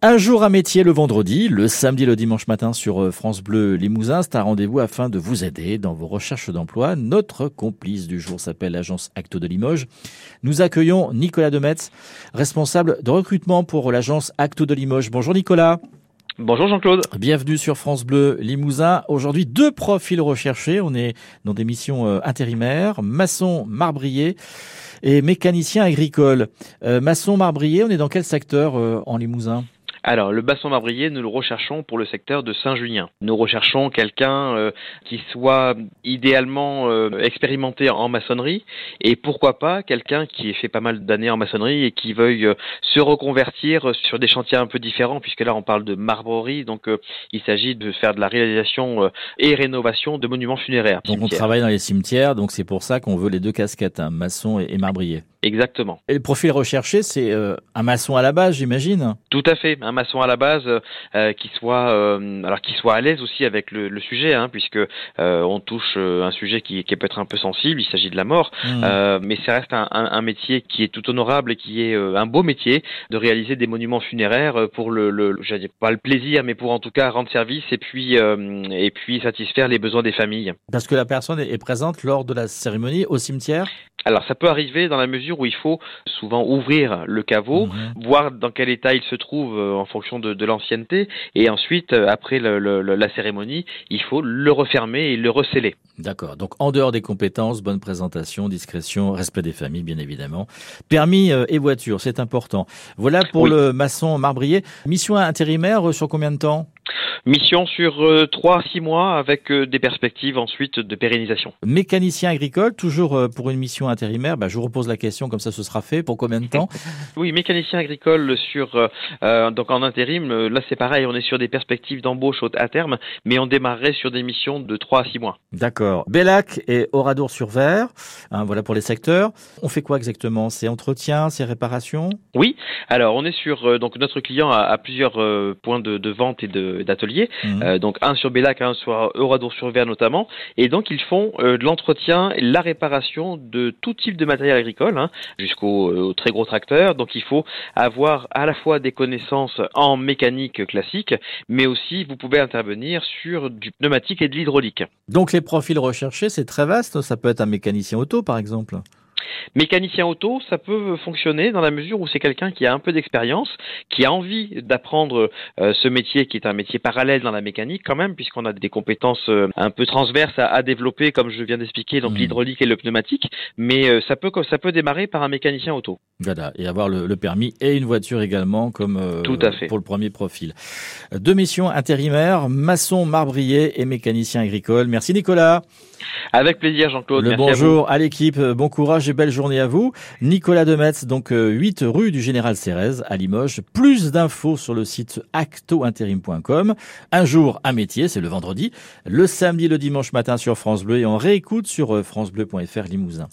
Un jour à métier le vendredi, le samedi et le dimanche matin sur euh, France Bleu Limousin. C'est un rendez-vous afin de vous aider dans vos recherches d'emploi. Notre complice du jour s'appelle l'agence Acto de Limoges. Nous accueillons Nicolas Demetz, responsable de recrutement pour l'agence Acto de Limoges. Bonjour Nicolas. Bonjour Jean-Claude. Bienvenue sur France Bleu Limousin. Aujourd'hui, deux profils recherchés. On est dans des missions euh, intérimaires, maçon marbrier et mécanicien agricole. Euh, maçon marbrier, on est dans quel secteur en Limousin? Alors, le basson marbrier, nous le recherchons pour le secteur de Saint-Julien. Nous recherchons quelqu'un euh, qui soit idéalement euh, expérimenté en maçonnerie et pourquoi pas quelqu'un qui ait fait pas mal d'années en maçonnerie et qui veuille euh, se reconvertir sur des chantiers un peu différents puisque là on parle de marbrerie, donc il s'agit de faire de la réalisation et rénovation de monuments funéraires. Donc on travaille dans les cimetières, donc c'est pour ça qu'on veut les deux casquettes, hein, maçon et marbrier. Exactement. Et le profil recherché, c'est un maçon à la base, j'imagine? Tout à fait, un maçon à la base euh, qui soit euh, alors qui soit à l'aise aussi avec le, le sujet, hein, puisque on touche un sujet qui, qui, peut être un peu sensible. Il s'agit de la mort, mmh. mais ça reste un, un, un, métier qui est tout honorable et qui est un beau métier de réaliser des monuments funéraires pour le, le dire pas le plaisir, mais pour en tout cas rendre service et puis et puis satisfaire les besoins des familles. Parce que la personne est présente lors de la cérémonie au cimetière? Alors ça peut arriver dans la mesure où il faut souvent ouvrir le caveau, mhm. voir dans quel état il se trouve euh, en fonction de, de l'ancienneté, et ensuite, euh, après le, le, la cérémonie, il faut le refermer et le receller. D'accord. Donc en dehors des compétences, bonne présentation, discrétion, respect des familles, bien évidemment. Permis euh, et voiture, c'est important. Voilà pour le maçon marbrier. Mission intérimaire sur combien de temps? Mission sur euh, trois 3 6 mois avec euh, des perspectives ensuite de pérennisation. Mécanicien agricole, toujours euh, pour une mission intérimaire, bah, je vous repose la question comme ça ce sera fait. Pour combien de temps? Oui, mécanicien agricole sur donc en intérim, là c'est pareil, on est sur des perspectives d'embauche à terme, mais on démarrerait sur des missions de 3 à 6 mois. D'accord. Bellac et Oradour sur Vert, hein, voilà pour les secteurs. On fait quoi exactement? C'est entretien, c'est réparation? Oui. Alors on est sur donc notre client a, a plusieurs points de, de vente et d'ateliers Mhm. Euh, donc un sur Bellac, un sur Euradour-sur-Ver notamment, et donc ils font euh, de l'entretien, la réparation de tout type de matériel agricole, hein, jusqu'au euh, très gros tracteur. Donc il faut avoir à la fois des connaissances en mécanique classique, mais aussi vous pouvez intervenir sur du pneumatique et de l'hydraulique. Donc les profils recherchés, c'est très vaste. Ça peut être un mécanicien auto, par exemple. Mécanicien auto, ça peut fonctionner dans la mesure où c'est quelqu'un qui a un peu d'expérience, qui a envie d'apprendre euh, ce métier qui est un métier parallèle dans la mécanique quand même, puisqu'on a des compétences euh, un peu transverses à, développer, comme je viens d'expliquer, donc mmh. l'hydraulique et le pneumatique. Mais euh, ça peut ça peut démarrer par un mécanicien auto. Voilà, et avoir le, permis et une voiture également, comme Tout à fait. pour le premier profil. Deux missions intérimaires, maçon, marbrier et mécanicien agricole. Merci Nicolas. Avec plaisir Jean-Claude. Le bonjour à, l'équipe, bon courage et belle journée à vous. Nicolas Demetz, donc 8 euh, rue du Général Cérez à Limoges. Plus d'infos sur le site actointérim.com. Un jour, un métier, c'est le vendredi. Le samedi, le dimanche matin sur France Bleu et on réécoute sur euh, francebleu.fr Limousin.